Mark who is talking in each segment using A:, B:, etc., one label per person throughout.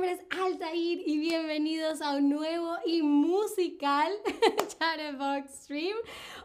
A: nombre es Altair y bienvenidos a un nuevo y musical Chatterbox Stream.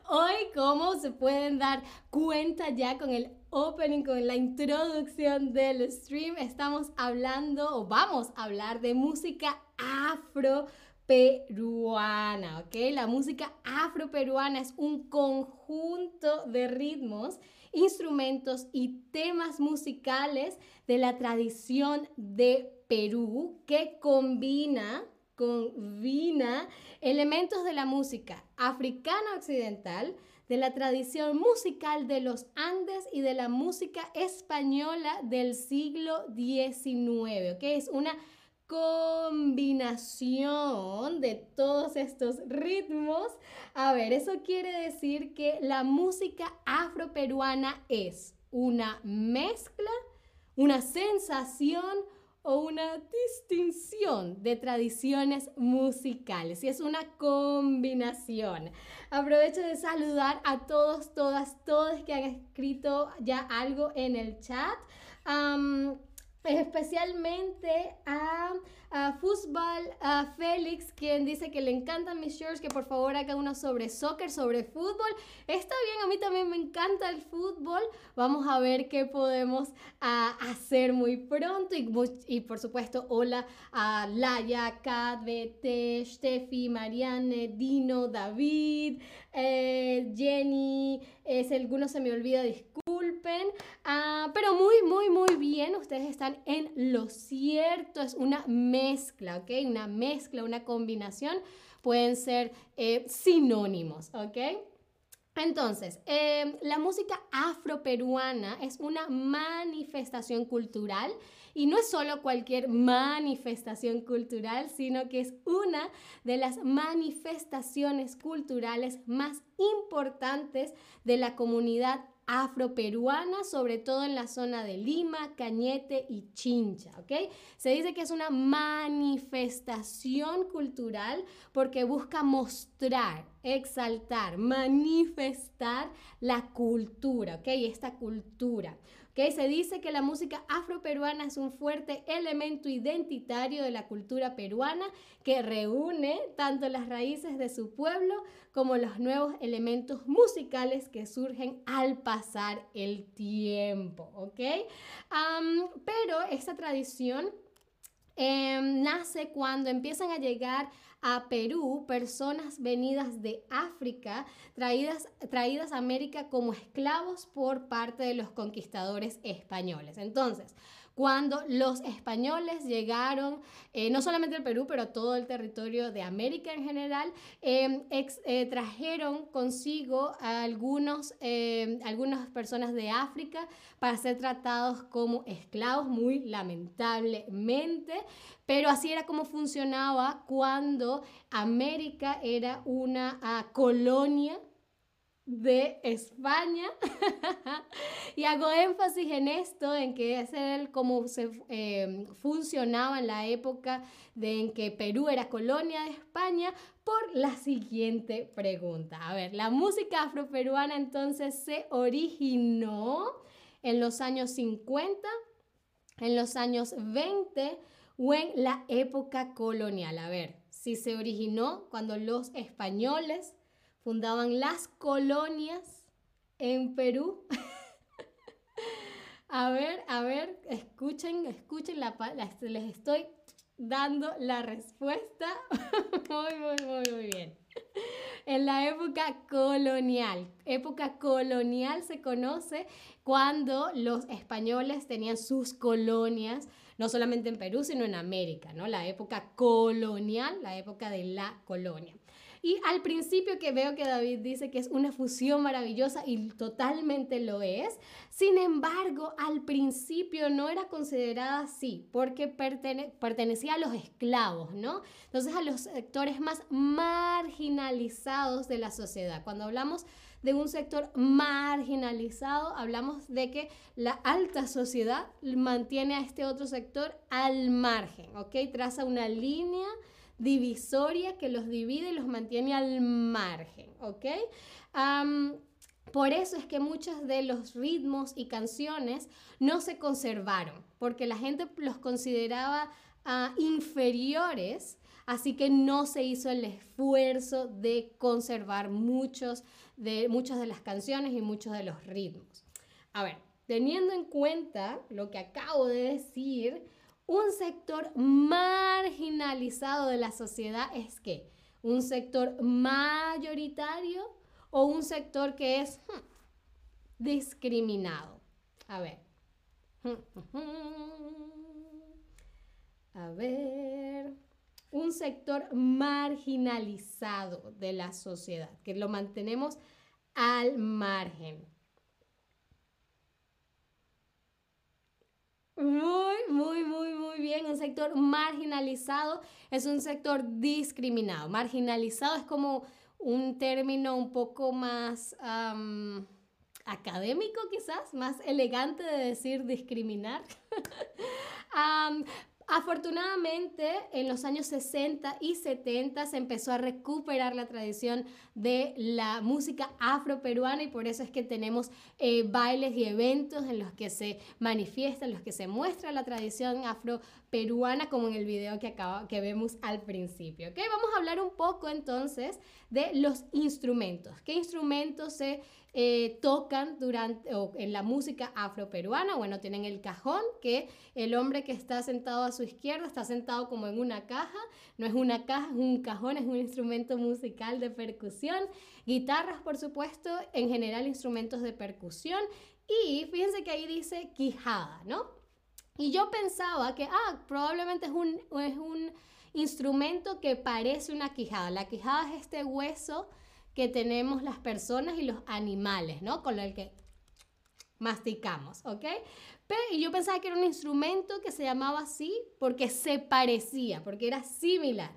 A: Hoy, como se pueden dar cuenta ya con el opening, con la introducción del stream, estamos hablando o vamos a hablar de música afro peruana, ¿ok? La música afro-peruana es un conjunto de ritmos, instrumentos y temas musicales de la tradición de Perú que combina, combina elementos de la música africana occidental, de la tradición musical de los Andes y de la música española del siglo XIX, que es una combinación de todos estos ritmos. A ver, eso quiere decir que la música afroperuana es una mezcla, una sensación o una distinción de tradiciones musicales y es una combinación. Aprovecho de saludar a todos, todas, todos que han escrito ya algo en el chat especialmente a, a Fútbol, a Félix, quien dice que le encantan mis shirts, que por favor haga uno sobre soccer, sobre fútbol. Está bien, a mí también me encanta el fútbol. Vamos a ver qué podemos hacer muy pronto. Y, por supuesto, hola a Laia, Kat, Bete, Steffi, Marianne, Dino, David, eh, Jenny, es alguno se me olvida, disculpen, ah, pero muy, muy, muy bien, ustedes están en lo cierto, es una mezcla, ¿ok? Una mezcla, una combinación, pueden ser eh, sinónimos, ¿ok? Entonces, em, la música afroperuana es una manifestación cultural y no es solo cualquier manifestación cultural, sino que es una de las manifestaciones culturales más importantes de la comunidad afroperuana, sobre todo en la zona de Lima, Cañete y Chincha, ¿ok? Se dice que es una manifestación cultural porque busca mostrar, exaltar, manifestar la cultura, ¿ok? Esta cultura. ¿Ok? Se dice que la música afroperuana es un fuerte elemento identitario de la cultura peruana que reúne tanto las raíces de su pueblo como los nuevos elementos musicales que surgen al pasar el tiempo, ¿ok? pero esta tradición em, nace cuando empiezan a llegar a Perú personas venidas de África, traídas, traídas a América como esclavos por parte de los conquistadores españoles. Entonces, cuando los españoles llegaron, eh, no solamente al Perú, pero a todo el territorio de América en general, em, eh, trajeron consigo a algunos, em, algunas personas de África para ser tratados como esclavos, muy lamentablemente, pero así era como funcionaba cuando América era una ah, colonia de España. y hago énfasis en esto, en que es el cómo se em, funcionaba en la época de en que Perú era colonia de España, por la siguiente pregunta. A ver, la música afroperuana entonces se originó en los años 50, en los años 20 o en la época colonial. A ver, si se originó cuando los españoles fundaban las colonias en Perú. a ver, a ver, escuchen, escuchen, la, les estoy dando la respuesta. muy, muy, muy, muy bien. En la época colonial. Época colonial se conoce cuando los españoles tenían sus colonias, no solamente en Perú, sino en América, ¿no? La época colonial, la época de la colonia. Y al principio que veo que David dice que es una fusión maravillosa y totalmente lo es, sin embargo, al principio no era considerada así porque pertenecía a los esclavos, ¿no? Entonces a los sectores más marginalizados de la sociedad. Cuando hablamos de un sector marginalizado, hablamos de que la alta sociedad mantiene a este otro sector al margen, ¿ok? Traza una línea divisoria que los divide y los mantiene al margen, ¿ok? por eso es que muchos de los ritmos y canciones no se conservaron, porque la gente los consideraba ah, inferiores, así que no se hizo el esfuerzo de conservar muchos de, muchas de las canciones y muchos de los ritmos. A ver, teniendo en cuenta lo que acabo de decir, un sector marginalizado de la sociedad es que un sector mayoritario o un sector que es hmm, discriminado. A ver. A ver. Un sector marginalizado de la sociedad, que lo mantenemos al margen. Muy, muy, muy, muy bien. Un sector marginalizado es un sector discriminado. Marginalizado es como un término un poco más académico quizás, más elegante de decir discriminar. Afortunadamente, en los años 60 y 70 se empezó a recuperar la tradición de la música afroperuana y por eso es que tenemos eh, bailes y eventos en los que se manifiesta, en los que se muestra la tradición afroperuana, como en el video que, acaba, que vemos al principio. ¿okay? Vamos a hablar un poco entonces de los instrumentos. ¿Qué instrumentos se eh, tocan durante, o en la música afroperuana. Bueno, tienen el cajón, que el hombre que está sentado a su izquierda está sentado como en una caja. No es una caja, es un cajón, es un instrumento musical de percusión. Guitarras, por supuesto, en general instrumentos de percusión. Y fíjense que ahí dice quijada, ¿no? Y yo pensaba que, ah, probablemente es un, es un instrumento que parece una quijada. La quijada es este hueso que tenemos las personas y los animales, ¿no? Con el que masticamos, ¿ok? Y yo pensaba que era un instrumento que se llamaba así porque se parecía, porque era similar.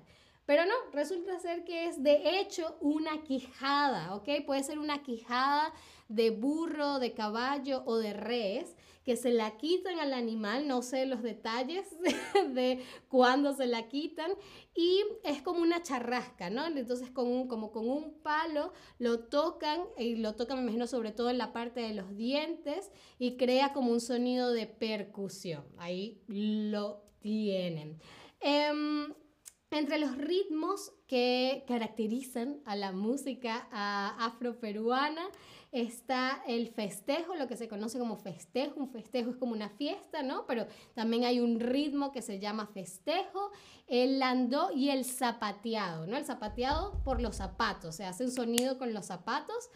A: Pero no, resulta ser que es de hecho una quijada, ¿ok? Puede ser una quijada de burro, de caballo o de res que se la quitan al animal, no sé los detalles de cuándo se la quitan, y es como una charrasca, ¿no? Entonces con un, como con un palo lo tocan, y lo tocan, me imagino, sobre todo en la parte de los dientes, y crea como un sonido de percusión. Ahí lo tienen. Em, entre los ritmos que caracterizan a la música afroperuana está el festejo, lo que se conoce como festejo. Un festejo es como una fiesta, ¿no? Pero también hay un ritmo que se llama festejo, el landó y el zapateado, ¿no? El zapateado por los zapatos, se hace un sonido con los zapatos.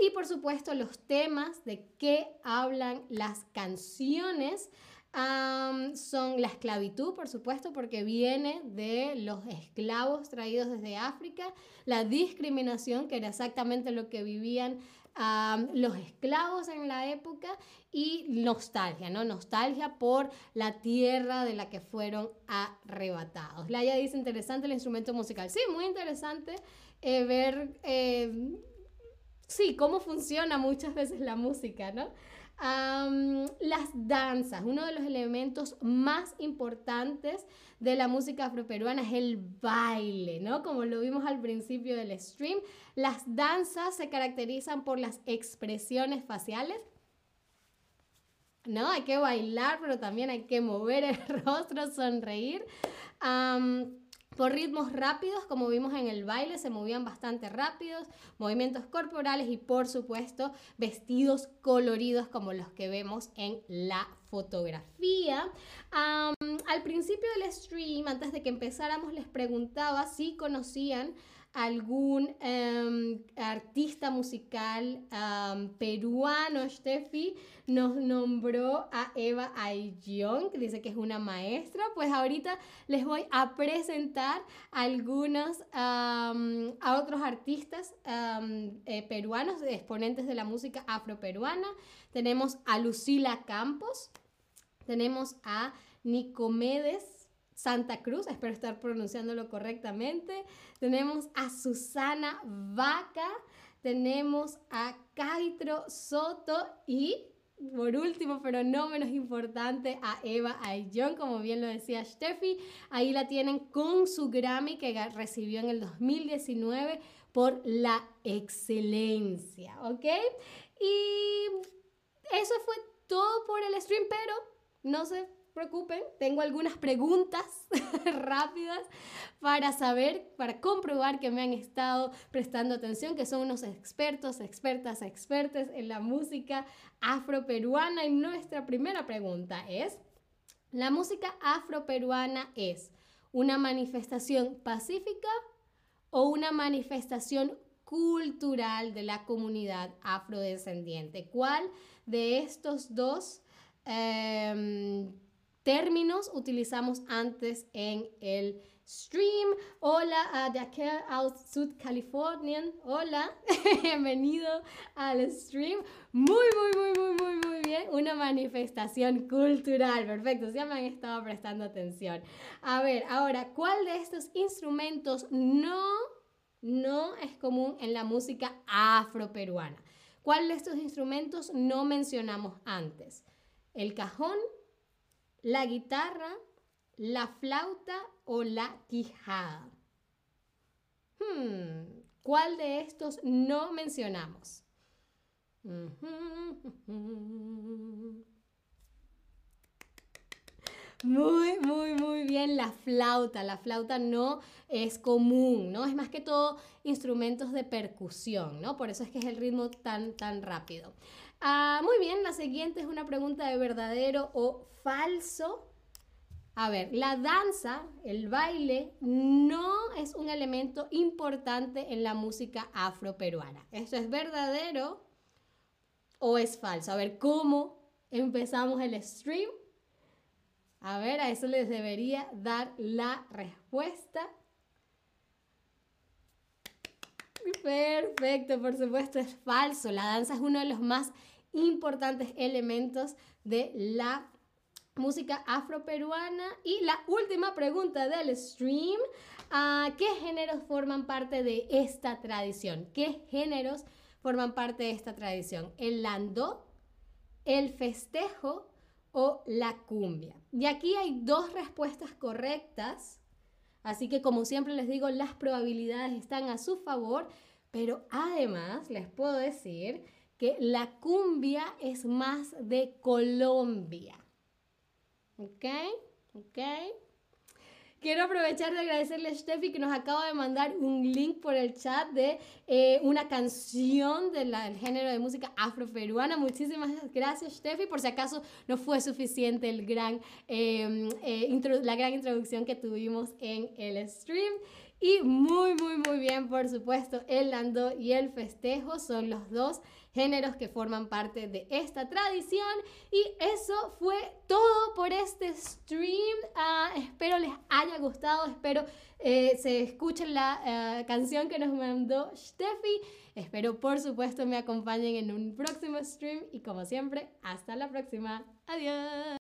A: y por supuesto los temas de qué hablan las canciones son la esclavitud, por supuesto, porque viene de los esclavos traídos desde África, la discriminación, que era exactamente lo que vivían los esclavos en la época, y nostalgia, ¿no? Nostalgia por la tierra de la que fueron arrebatados. Laia dice, interesante el instrumento musical. Sí, muy interesante eh, ver, eh, sí, cómo funciona muchas veces la música, ¿no? Las danzas, uno de los elementos más importantes de la música afroperuana es el baile, ¿no? Como lo vimos al principio del stream, las danzas se caracterizan por las expresiones faciales. ¿No? Hay que bailar, pero también hay que mover el rostro, sonreír por ritmos rápidos, como vimos en el baile, se movían bastante rápidos, movimientos corporales y por supuesto vestidos coloridos como los que vemos en la fotografía. al principio del stream, antes de que empezáramos, les preguntaba si conocían algún em, artista musical peruano, Steffi, nos nombró a Eva Ayllón, que dice que es una maestra. Pues ahorita les voy a presentar algunos a otros artistas eh, peruanos, exponentes de la música afroperuana. Tenemos a Lucila Campos, tenemos a Nicomedes Santa Cruz, espero estar pronunciándolo correctamente. Tenemos a Susana Vaca, tenemos a Caitro Soto y por último, pero no menos importante, a Eva Ayllón, como bien lo decía Steffi. Ahí la tienen con su Grammy que recibió en el 2019 por la excelencia, ¿ok? Y eso fue todo por el stream, pero no sé preocupen, tengo algunas preguntas rápidas para saber, para comprobar que me han estado prestando atención, que son unos expertos, expertas, expertes en la música afroperuana. Y nuestra primera pregunta es, ¿la música afroperuana es una manifestación pacífica o una manifestación cultural de la comunidad afrodescendiente? ¿Cuál de estos dos em, términos utilizamos antes en el stream. Hola a de aquí al Sud California. Hola, bienvenido al stream. Muy, muy, muy, muy, muy, muy bien. Una manifestación cultural. Perfecto, ya me han estado prestando atención. A ver, ahora, ¿cuál de estos instrumentos no, no es común en la música afroperuana? ¿Cuál de estos instrumentos no mencionamos antes? El cajón, la guitarra, la flauta o la quijada. Hmm, ¿Cuál de estos no mencionamos? Muy, muy, muy bien la flauta. La flauta no es común, ¿no? Es más que todo instrumentos de percusión, ¿no? Por eso es que es el ritmo tan, tan rápido. Ah, muy bien, la siguiente es una pregunta de verdadero o falso. A ver, la danza, el baile, no es un elemento importante en la música afroperuana. ¿Esto es verdadero o es falso? A ver, ¿cómo empezamos el stream? A ver, a eso les debería dar la respuesta. Perfecto, por supuesto es falso. La danza es uno de los más importantes elementos de la música afroperuana. Y la última pregunta del stream, ah, ¿qué géneros forman parte de esta tradición? ¿Qué géneros forman parte de esta tradición? ¿El landó, el festejo o la cumbia? Y aquí hay dos respuestas correctas. Así que como siempre les digo, las probabilidades están a su favor, pero además les puedo decir que la cumbia es más de Colombia. ¿Ok? ¿Ok? Quiero aprovechar de agradecerle a Steffi que nos acaba de mandar un link por el chat de eh, una canción del género de música afroperuana. Muchísimas gracias, Steffi. Por si acaso no fue suficiente el gran, em, eh, la gran introducción que tuvimos en el stream. Y muy, muy, muy bien, por supuesto, el landó y el festejo son los dos géneros que forman parte de esta tradición. Y eso fue todo por este stream. Ah, espero les haya gustado, espero eh, se escuchen la eh, canción que nos mandó Steffi. Espero por supuesto me acompañen en un próximo stream y como siempre, hasta la próxima. Adiós.